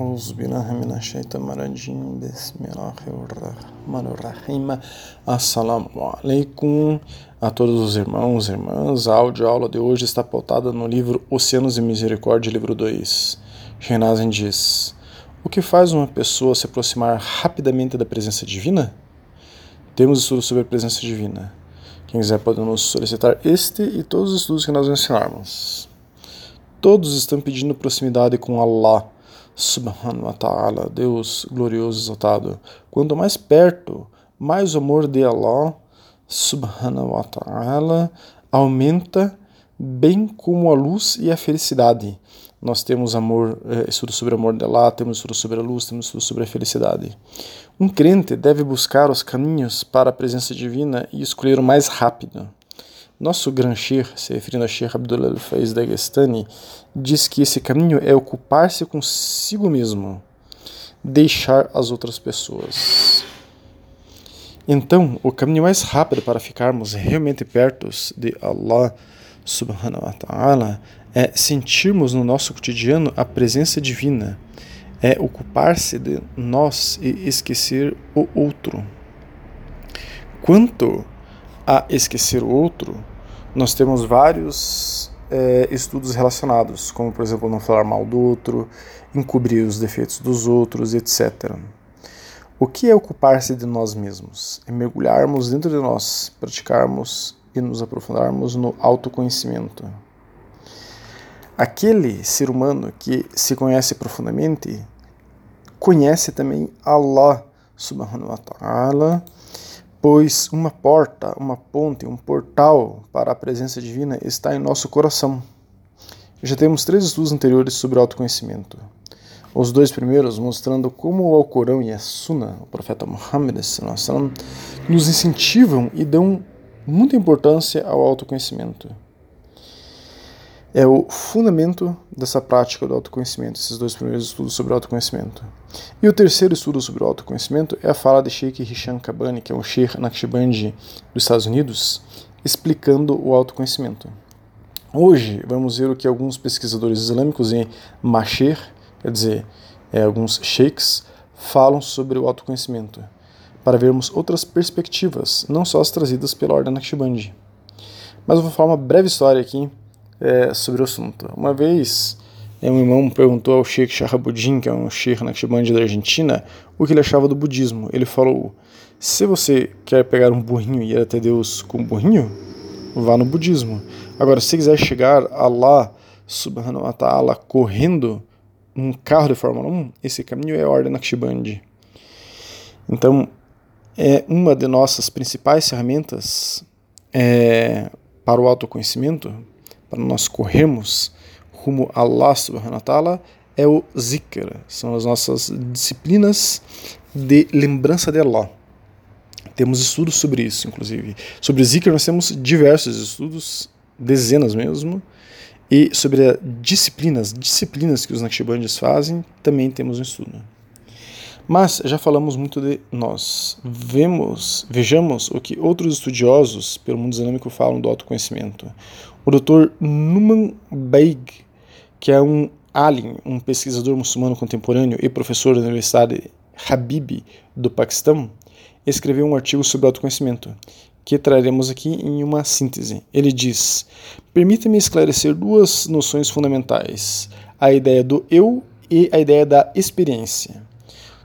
أعوذ بالله من الشيطان الرجيم بسم الله الرحمن الرحيم Assalamu alaikum a todos os irmãos e irmãs. A aula de hoje está pautada no livro Oceanos de Misericórdia, livro 2. Renazen diz: O que faz uma pessoa se aproximar rapidamente da presença divina? Temos estudo sobre a presença divina. Quem quiser pode nos solicitar este e todos os estudos que nós ensinarmos. Todos estão pedindo proximidade com Allah, subhanahu wa ta'ala, Deus glorioso exaltado. Quanto mais perto, mais o amor de Allah, subhanahu wa ta'ala, aumenta, bem como a luz e a felicidade. Nós temos amor, é, estudo sobre o amor de Allah, temos estudo sobre a luz, temos estudo sobre a felicidade. Um crente deve buscar os caminhos para a presença divina e escolher o mais rápido. Nosso Gran Shir, se referindo a Sheikh Abdullah Faiz Dagestani, diz que esse caminho é ocupar-se consigo mesmo, deixar as outras pessoas. Então, o caminho mais rápido para ficarmos realmente perto de Allah subhanahu wa ta'ala é sentirmos no nosso cotidiano a presença divina, é ocupar-se de nós e esquecer o outro. Quanto a esquecer o outro, nós temos vários é, estudos relacionados, como por exemplo não falar mal do outro, encobrir os defeitos dos outros, etc. O que é ocupar-se de nós mesmos? É mergulharmos dentro de nós, praticarmos e nos aprofundarmos no autoconhecimento. Aquele ser humano que se conhece profundamente conhece também Allah subhanahu wa ta'ala pois uma porta, uma ponte, um portal para a presença divina está em nosso coração. Já temos três estudos anteriores sobre autoconhecimento. Os dois primeiros mostrando como o Alcorão e a Sunna, o profeta Muhammad, nos incentivam e dão muita importância ao autoconhecimento é o fundamento dessa prática do autoconhecimento, esses dois primeiros estudos sobre autoconhecimento. E o terceiro estudo sobre autoconhecimento é a fala de Sheikh Hisham Kabani, que é um Sheikh Naqshbandi dos Estados Unidos, explicando o autoconhecimento. Hoje vamos ver o que alguns pesquisadores islâmicos em Masher, quer dizer, é, alguns sheikhs, falam sobre o autoconhecimento, para vermos outras perspectivas, não só as trazidas pela Ordem Naqshbandi. Mas eu vou falar uma breve história aqui é, sobre o assunto. Uma vez, é, um irmão perguntou ao Sheikh Shahabuddin, que é um Sheikh Naqshbandi da Argentina, o que ele achava do budismo. Ele falou: se você quer pegar um burrinho e ir até Deus com um burrinho, vá no budismo. Agora, se quiser chegar a lá, subhanahu wa ta'ala, correndo um carro de Fórmula 1, esse caminho é a ordem Naqshbandi. Então, é uma de nossas principais ferramentas é, para o autoconhecimento, para nós corrermos rumo a Allah subhanahu wa ta'ala é o zikr, são as nossas disciplinas de lembrança de Allah. Temos estudos sobre isso, inclusive. Sobre zikr nós temos diversos estudos, dezenas mesmo, e sobre as disciplinas, disciplinas que os Naqshbandis fazem, também temos um estudo. Mas já falamos muito de nós. Vemos, vejamos o que outros estudiosos pelo mundo islâmico falam do autoconhecimento. O Dr. Numan Baig, que é um alien, um pesquisador muçulmano contemporâneo e professor da Universidade Habib do Paquistão, escreveu um artigo sobre autoconhecimento, que traremos aqui em uma síntese. Ele diz: Permita-me esclarecer duas noções fundamentais: a ideia do eu e a ideia da experiência.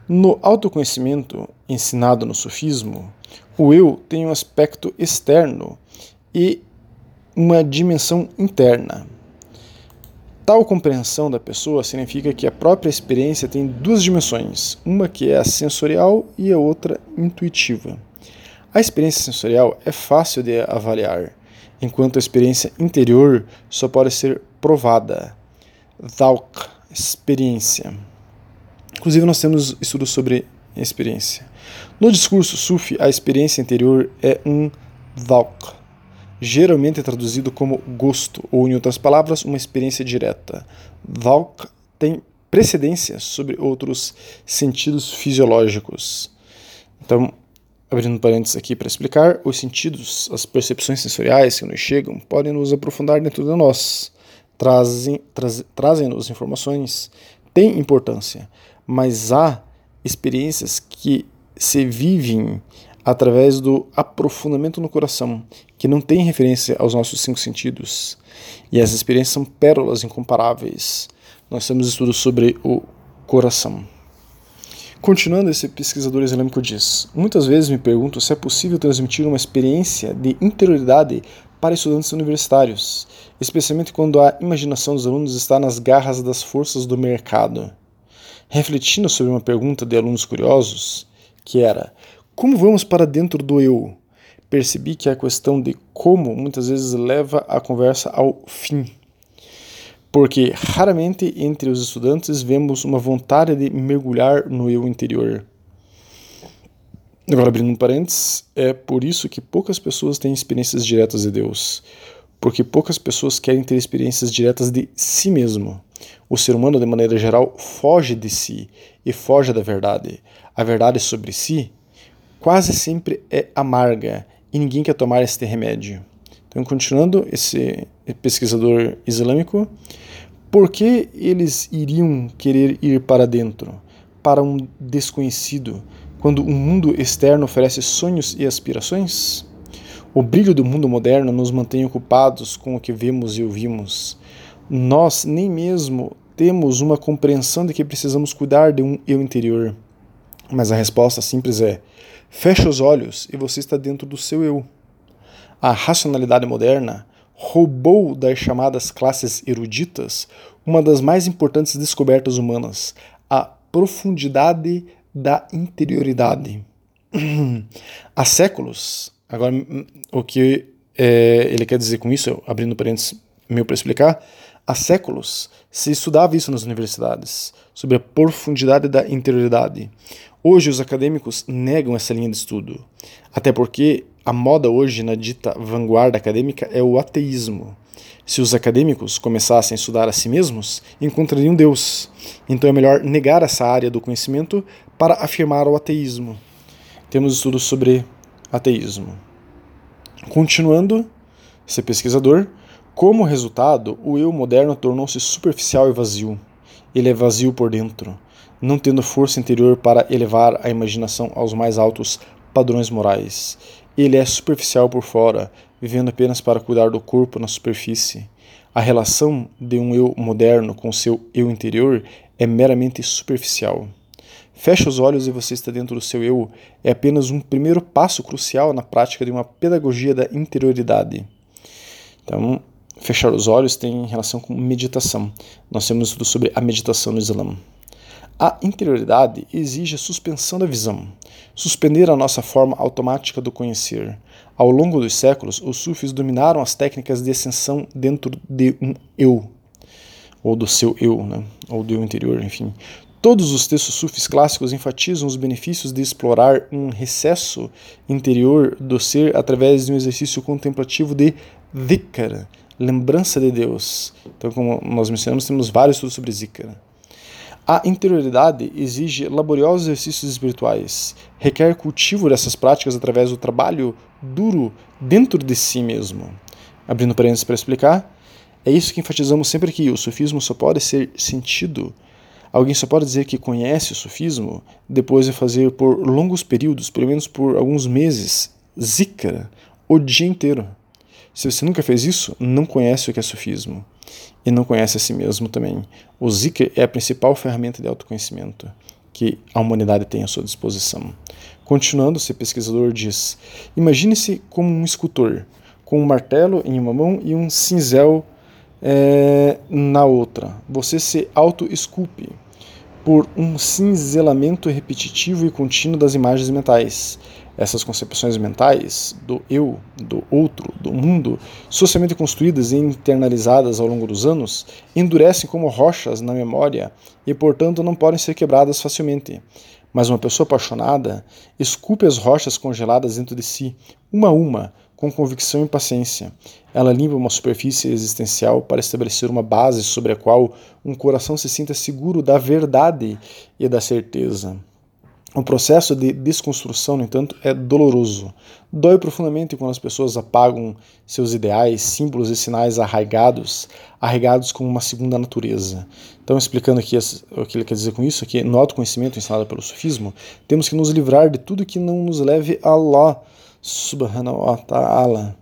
No autoconhecimento ensinado no sufismo, o eu tem um aspecto externo e uma dimensão interna. Tal compreensão da pessoa significa que a própria experiência tem duas dimensões, uma que é a sensorial e a outra intuitiva. A experiência sensorial é fácil de avaliar, enquanto a experiência interior só pode ser provada. Dhauk, experiência. Inclusive, nós temos estudos sobre experiência. No discurso sufi, a experiência interior é um dhauk, geralmente traduzido como gosto, ou, em outras palavras, uma experiência direta. Dhauk tem precedência sobre outros sentidos fisiológicos. Então, abrindo parênteses aqui para explicar, os sentidos, as percepções sensoriais que nos chegam, podem nos aprofundar dentro de nós, trazem-nos trazem informações tem importância, mas há experiências que se vivem através do aprofundamento no coração, que não tem referência aos nossos cinco sentidos. E essas experiências são pérolas incomparáveis. Nós temos estudos sobre o coração. Continuando, esse pesquisador islâmico diz: Muitas vezes me pergunto se é possível transmitir uma experiência de interioridade para estudantes universitários, especialmente quando a imaginação dos alunos está nas garras das forças do mercado. Refletindo sobre uma pergunta de alunos curiosos, que era: Como vamos para dentro do eu? Percebi que a questão de como muitas vezes leva a conversa ao fim porque raramente entre os estudantes vemos uma vontade de mergulhar no eu interior. Agora, abrindo um parênteses, é por isso que poucas pessoas têm experiências diretas de Deus, porque poucas pessoas querem ter experiências diretas de si mesmo. O ser humano, de maneira geral, foge de si e foge da verdade. A verdade sobre si quase sempre é amarga e ninguém quer tomar este remédio. Então, continuando, esse pesquisador islâmico por que eles iriam querer ir para dentro, para um desconhecido, quando um mundo externo oferece sonhos e aspirações? O brilho do mundo moderno nos mantém ocupados com o que vemos e ouvimos. Nós nem mesmo temos uma compreensão de que precisamos cuidar de um eu interior. Mas a resposta simples é: feche os olhos e você está dentro do seu eu. A racionalidade moderna roubou das chamadas classes eruditas uma das mais importantes descobertas humanas, a profundidade da interioridade. Há séculos, agora o que é, ele quer dizer com isso, abrindo parênteses meu para explicar, há séculos se estudava isso nas universidades, sobre a profundidade da interioridade. Hoje os acadêmicos negam essa linha de estudo, até porque a moda hoje na dita vanguarda acadêmica é o ateísmo. Se os acadêmicos começassem a estudar a si mesmos, encontrariam Deus. Então é melhor negar essa área do conhecimento para afirmar o ateísmo. Temos estudos sobre ateísmo. Continuando, ser pesquisador, como resultado, o eu moderno tornou-se superficial e vazio. Ele é vazio por dentro, não tendo força interior para elevar a imaginação aos mais altos padrões morais. Ele é superficial por fora, vivendo apenas para cuidar do corpo na superfície. A relação de um eu moderno com seu eu interior é meramente superficial. Feche os olhos e você está dentro do seu eu é apenas um primeiro passo crucial na prática de uma pedagogia da interioridade. Então, fechar os olhos tem relação com meditação. Nós temos tudo sobre a meditação no Islã. A interioridade exige a suspensão da visão, suspender a nossa forma automática do conhecer. Ao longo dos séculos, os sufis dominaram as técnicas de ascensão dentro de um eu, ou do seu eu, né? ou do eu interior, enfim. Todos os textos sufis clássicos enfatizam os benefícios de explorar um recesso interior do ser através de um exercício contemplativo de dhikr, lembrança de Deus. Então, como nós mencionamos, temos vários estudos sobre zikr. A interioridade exige laboriosos exercícios espirituais, requer cultivo dessas práticas através do trabalho duro dentro de si mesmo. Abrindo parênteses para explicar, é isso que enfatizamos sempre aqui: o sufismo só pode ser sentido. Alguém só pode dizer que conhece o sufismo depois de fazer por longos períodos, pelo menos por alguns meses, zikra, o dia inteiro. Se você nunca fez isso, não conhece o que é sufismo e não conhece a si mesmo também. O zikr é a principal ferramenta de autoconhecimento que a humanidade tem à sua disposição. Continuando, esse pesquisador diz: Imagine-se como um escultor, com um martelo em uma mão e um cinzel é, na outra. Você se auto-esculpe por um cinzelamento repetitivo e contínuo das imagens mentais essas concepções mentais do eu, do outro, do mundo, socialmente construídas e internalizadas ao longo dos anos, endurecem como rochas na memória e, portanto, não podem ser quebradas facilmente. Mas uma pessoa apaixonada esculpe as rochas congeladas dentro de si, uma a uma, com convicção e paciência. Ela limpa uma superfície existencial para estabelecer uma base sobre a qual um coração se sinta seguro da verdade e da certeza. O processo de desconstrução, no entanto, é doloroso. Dói profundamente quando as pessoas apagam seus ideais, símbolos e sinais arraigados, arraigados com uma segunda natureza. Então, explicando aqui o que ele quer dizer com isso, aqui no autoconhecimento ensinado pelo sufismo, temos que nos livrar de tudo que não nos leve a Allah subhanahu wa ta'ala.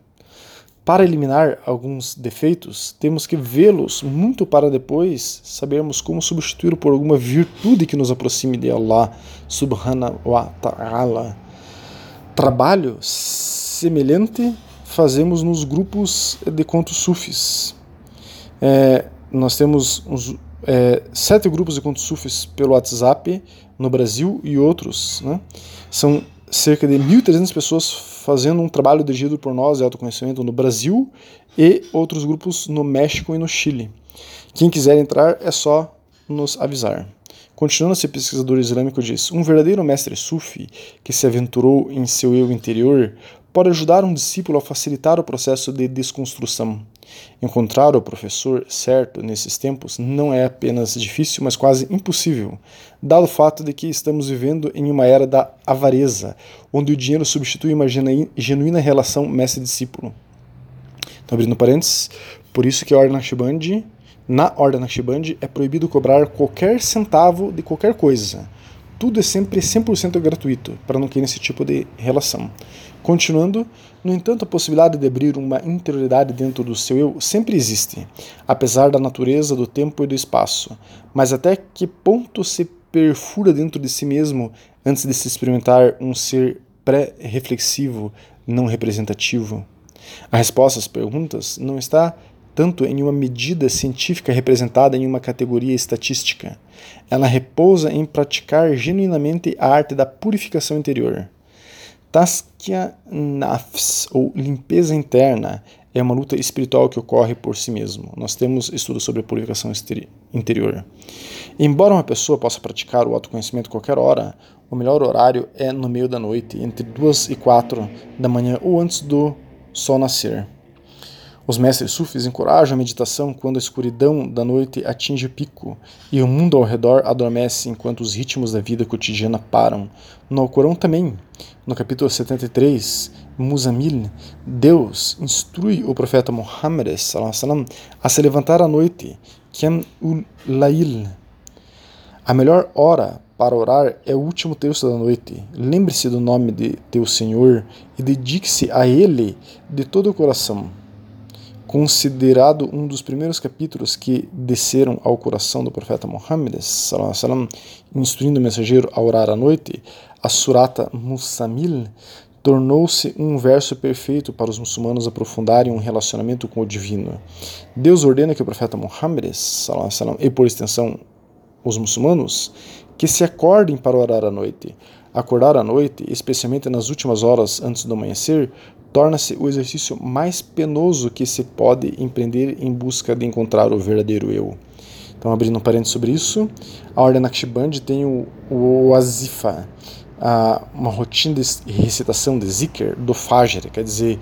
Para eliminar alguns defeitos, temos que vê-los muito para depois sabermos como substituir por alguma virtude que nos aproxime de Allah subhanahu wa ta'ala. Trabalho semelhante fazemos nos grupos de contos sufis. É, nós temos uns, é, sete grupos de contos sufis pelo WhatsApp no Brasil e outros. Né? São cerca de 1.300 pessoas fazendo um trabalho dirigido por nós de autoconhecimento no Brasil e outros grupos no México e no Chile. Quem quiser entrar é só nos avisar. Continuando, esse pesquisador islâmico diz: Um verdadeiro mestre sufi que se aventurou em seu eu interior pode ajudar um discípulo a facilitar o processo de desconstrução. Encontrar o professor certo nesses tempos não é apenas difícil, mas quase impossível, dado o fato de que estamos vivendo em uma era da avareza, onde o dinheiro substitui uma genuína relação mestre-discípulo. Então, abrindo parênteses, por isso que a Ordem Naqshbandi, na Ordem Naqshbandi é proibido cobrar qualquer centavo de qualquer coisa. Tudo é sempre 100% gratuito, para não ter esse tipo de relação. Continuando, no entanto, a possibilidade de abrir uma interioridade dentro do seu eu sempre existe, apesar da natureza do tempo e do espaço. Mas até que ponto se perfura dentro de si mesmo antes de se experimentar um ser pré-reflexivo, não representativo? A resposta às perguntas não está tanto em uma medida científica representada em uma categoria estatística. Ela repousa em praticar genuinamente a arte da purificação interior. Taskia Nafs, ou limpeza interna, é uma luta espiritual que ocorre por si mesmo. Nós temos estudos sobre a purificação interior. Embora uma pessoa possa praticar o autoconhecimento qualquer hora, o melhor horário é no meio da noite, entre 2 e 4 da manhã ou antes do sol nascer. Os mestres sufis encorajam a meditação quando a escuridão da noite atinge o pico e o mundo ao redor adormece enquanto os ritmos da vida cotidiana param. No Alcorão também, no capítulo 73, Musamil, Deus instrui o profeta Muhammad a se levantar à noite, Qiyam ul Lail. A melhor hora para orar é o último terço da noite. Lembre-se do nome de teu Senhor e dedique-se a Ele de todo o coração considerado um dos primeiros capítulos que desceram ao coração do profeta Muhammad, instruindo o mensageiro a orar à noite, a Surata Musamil tornou-se um verso perfeito para os muçulmanos aprofundarem um relacionamento com o divino. Deus ordena que o profeta Muhammad, e por extensão os muçulmanos, que se acordem para orar à noite. Acordar à noite, especialmente nas últimas horas antes do amanhecer, torna-se o exercício mais penoso que se pode empreender em busca de encontrar o verdadeiro eu. Então, abrindo um parênteses sobre isso, a Ordem Naqshband tem o, o Azifa, a, uma rotina de recitação de zikr do Fajr, quer dizer,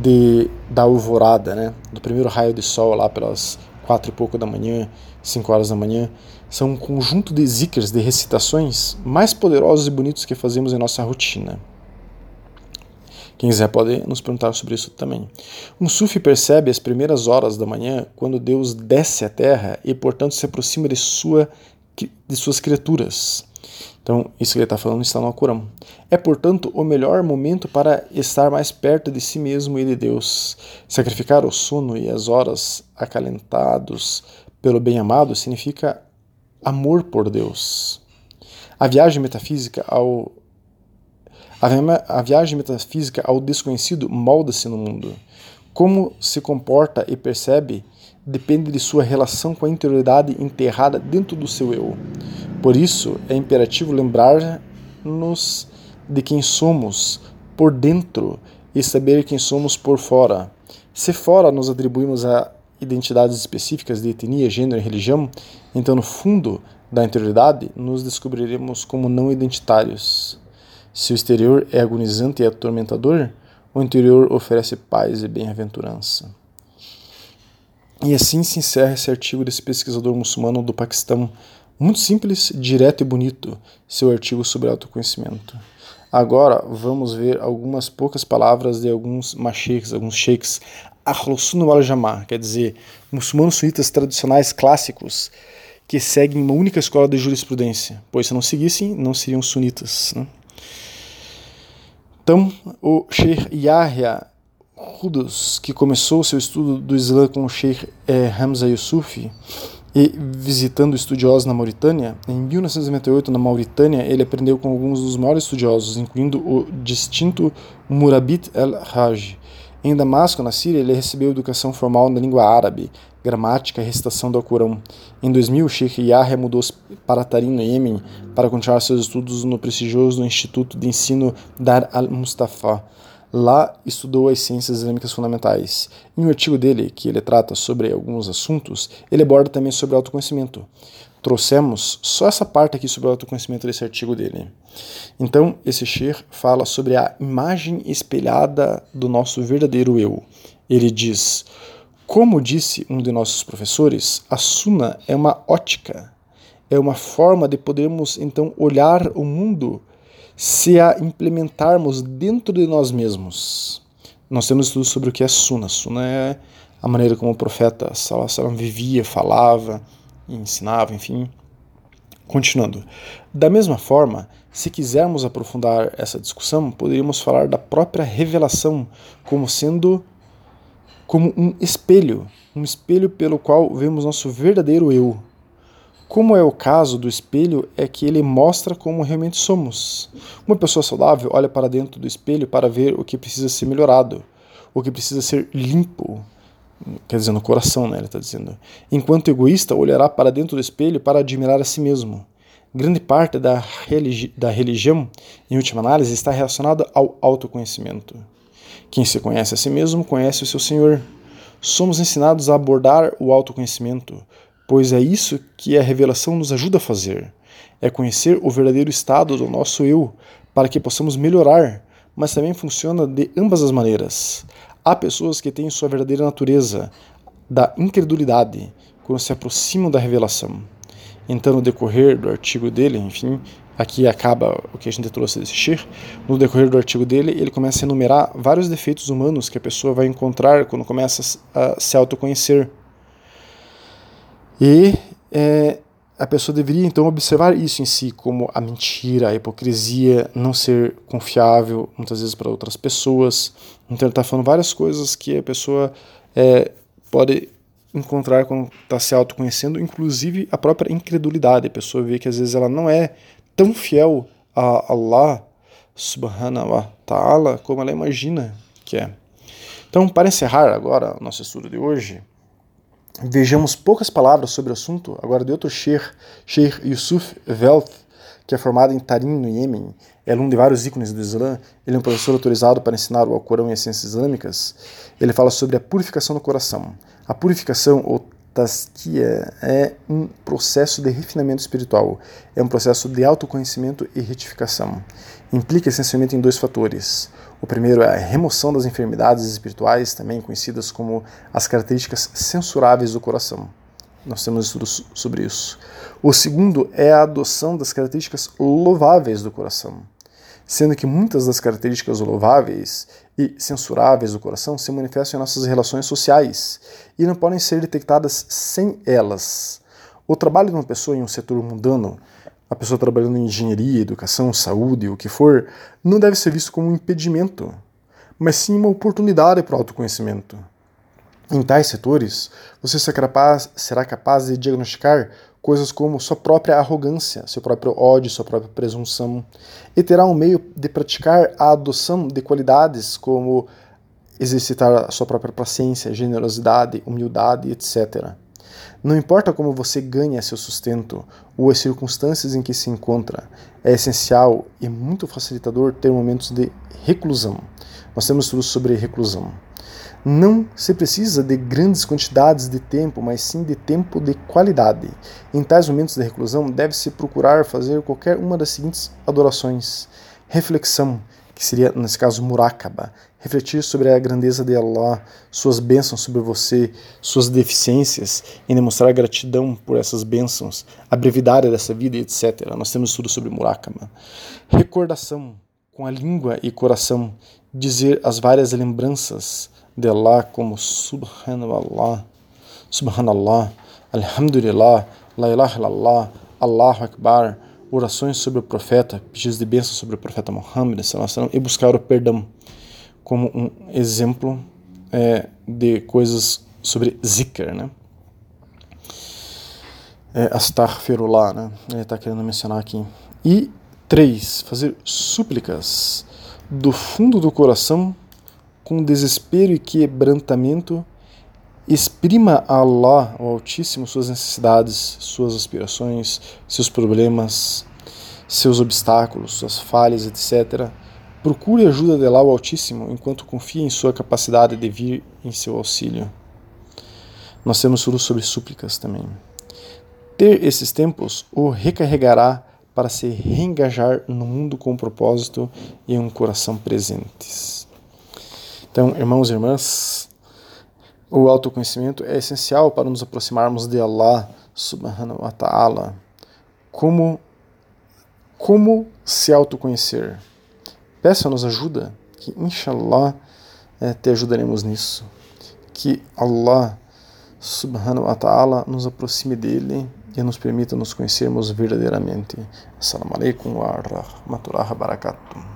de, da alvorada, né? do primeiro raio de sol lá pelas quatro e pouco da manhã, cinco horas da manhã. São um conjunto de zikrs, de recitações mais poderosos e bonitos que fazemos em nossa rotina. Quem quiser pode nos perguntar sobre isso também. Um sufi percebe as primeiras horas da manhã quando Deus desce à terra e, portanto, se aproxima de, sua, de suas criaturas. Então, isso que ele está falando está no Alcorão. É, portanto, o melhor momento para estar mais perto de si mesmo e de Deus. Sacrificar o sono e as horas acalentados pelo bem-amado significa amor por Deus. A viagem metafísica ao a viagem metafísica ao desconhecido molda-se no mundo. Como se comporta e percebe depende de sua relação com a interioridade enterrada dentro do seu eu. Por isso, é imperativo lembrar-nos de quem somos por dentro e saber quem somos por fora. Se fora nos atribuímos a identidades específicas de etnia, gênero e religião, então no fundo da interioridade nos descobriremos como não identitários. Se o exterior é agonizante e atormentador, o interior oferece paz e bem-aventurança. E assim se encerra esse artigo desse pesquisador muçulmano do Paquistão, Muito simples, direto e bonito, seu artigo sobre autoconhecimento. Agora vamos ver algumas poucas palavras de alguns masheiks, alguns sheiks Ahlus wal Jamaa, quer dizer, muçulmanos sunitas tradicionais clássicos que seguem uma única escola de jurisprudência, pois se não seguissem, não seriam sunitas. Né? Então, o Sheikh Yahya Hudus, que começou seu estudo do Islã com o Sheikh eh, Hamza Yusuf, e visitando estudiosos na Mauritânia, em 1998 na Mauritânia ele aprendeu com alguns dos maiores estudiosos, incluindo o distinto Murabit el-Hajj. Em Damasco, na Síria, ele recebeu educação formal na língua árabe, gramática e recitação do Alcorão. Em 2000, Sheikh Yahya mudou para Tarim, no Iêmen, para continuar seus estudos no prestigioso Instituto de Ensino Dar al-Mustafa. Lá estudou as ciências islâmicas fundamentais. Em um artigo dele, que ele trata sobre alguns assuntos, ele aborda também sobre autoconhecimento. Trouxemos só essa parte aqui sobre o autoconhecimento desse artigo dele. Então, esse Sher fala sobre a imagem espelhada do nosso verdadeiro eu. Ele diz: Como disse um de nossos professores, a Suna é uma ótica, é uma forma de podermos então olhar o mundo se a implementarmos dentro de nós mesmos. Nós temos estudos sobre o que é Suna. Suna é a maneira como o profeta Salam vivia, falava, ensinava, enfim. Continuando. Da mesma forma, se quisermos aprofundar essa discussão, poderíamos falar da própria revelação como sendo como um espelho, um espelho pelo qual vemos nosso verdadeiro eu, como é o caso do espelho, é que ele mostra como realmente somos. Uma pessoa saudável olha para dentro do espelho para ver o que precisa ser melhorado, o que precisa ser limpo. Quer dizer, no coração, né? Ele está dizendo. Enquanto egoísta, olhará para dentro do espelho para admirar a si mesmo. Grande parte da, religi da religião, em última análise, está relacionada ao autoconhecimento. Quem se conhece a si mesmo conhece o seu Senhor. Somos ensinados a abordar o autoconhecimento, pois é isso que a revelação nos ajuda a fazer. É conhecer o verdadeiro estado do nosso eu, para que possamos melhorar, mas também funciona de ambas as maneiras. Há pessoas que têm sua verdadeira natureza da incredulidade quando se aproximam da revelação. Então, no decorrer do artigo dele, enfim, aqui acaba o que a gente trouxe desse Shir, no decorrer do artigo dele, ele começa a enumerar vários defeitos humanos que a pessoa vai encontrar quando começa a se autoconhecer. E é, a pessoa deveria então observar isso em si, como a mentira, a hipocrisia, não ser confiável muitas vezes para outras pessoas. Então ele está falando várias coisas que a pessoa é, pode encontrar quando está se autoconhecendo, inclusive a própria incredulidade. A pessoa vê que às vezes ela não é tão fiel a Allah subhanahu wa ta'ala como ela imagina que é. Então, para encerrar agora o nosso estudo de hoje, Vejamos poucas palavras sobre o assunto agora de outro Sheikh, Sheikh Yusuf Velt, que é formado em Tarim, no Iêmen, é aluno de vários ícones do Islã, ele é um professor autorizado para ensinar o Alcorão e as ciências islâmicas. Ele fala sobre a purificação do coração. A purificação, ou taskia, é um processo de refinamento espiritual, é um processo de autoconhecimento e retificação. Implica essencialmente em dois fatores. O primeiro é a remoção das enfermidades espirituais, também conhecidas como as características censuráveis do coração. Nós temos estudos sobre isso. O segundo é a adoção das características louváveis do coração, sendo que muitas das características louváveis e censuráveis do coração se manifestam em nossas relações sociais e não podem ser detectadas sem elas. O trabalho de uma pessoa em um setor mundano a pessoa trabalhando em engenharia, educação, saúde, o que for, não deve ser visto como um impedimento, mas sim uma oportunidade para o autoconhecimento. Em tais setores, você será capaz, será capaz de diagnosticar coisas como sua própria arrogância, seu próprio ódio, sua própria presunção, e terá um meio de praticar a adoção de qualidades como exercitar a sua própria paciência, generosidade, humildade, etc. Não importa como você ganha seu sustento ou as circunstâncias em que se encontra, é essencial e muito facilitador ter momentos de reclusão. Nós temos estudos sobre reclusão. Não se precisa de grandes quantidades de tempo, mas sim de tempo de qualidade. Em tais momentos de reclusão, deve-se procurar fazer qualquer uma das seguintes adorações: reflexão, que seria, nesse caso, murakaba. Refletir sobre a grandeza de Allah, suas bênçãos sobre você, suas deficiências, e demonstrar gratidão por essas bênçãos, a brevidade dessa vida, etc. Nós temos estudo sobre murakaba. Recordação, com a língua e coração, dizer as várias lembranças de Allah, como Subhanallah, Subhanallah, Alhamdulillah, La ilaha illallah, Allahu Akbar, orações sobre o profeta, pedidos de bênção sobre o profeta Muhammad e buscar o perdão como um exemplo é, de coisas sobre zikr, né? É, astaghfirullah, né? Ele está querendo mencionar aqui. E três, fazer súplicas do fundo do coração com desespero e quebrantamento Exprima a Allah, o Altíssimo, suas necessidades, suas aspirações, seus problemas, seus obstáculos, suas falhas, etc. Procure ajuda de Allah, o Altíssimo, enquanto confia em sua capacidade de vir em seu auxílio. Nós temos tudo sobre súplicas também. Ter esses tempos o recarregará para se reengajar no mundo com propósito e um coração presentes. Então, irmãos e irmãs, o autoconhecimento é essencial para nos aproximarmos de Allah subhanahu wa ta'ala. Como, como se autoconhecer? Peça-nos ajuda, que inshallah é, te ajudaremos nisso. Que Allah subhanahu wa ta'ala nos aproxime dele e nos permita nos conhecermos verdadeiramente. Assalamu alaikum wa rahmatullahi wa barakatuh.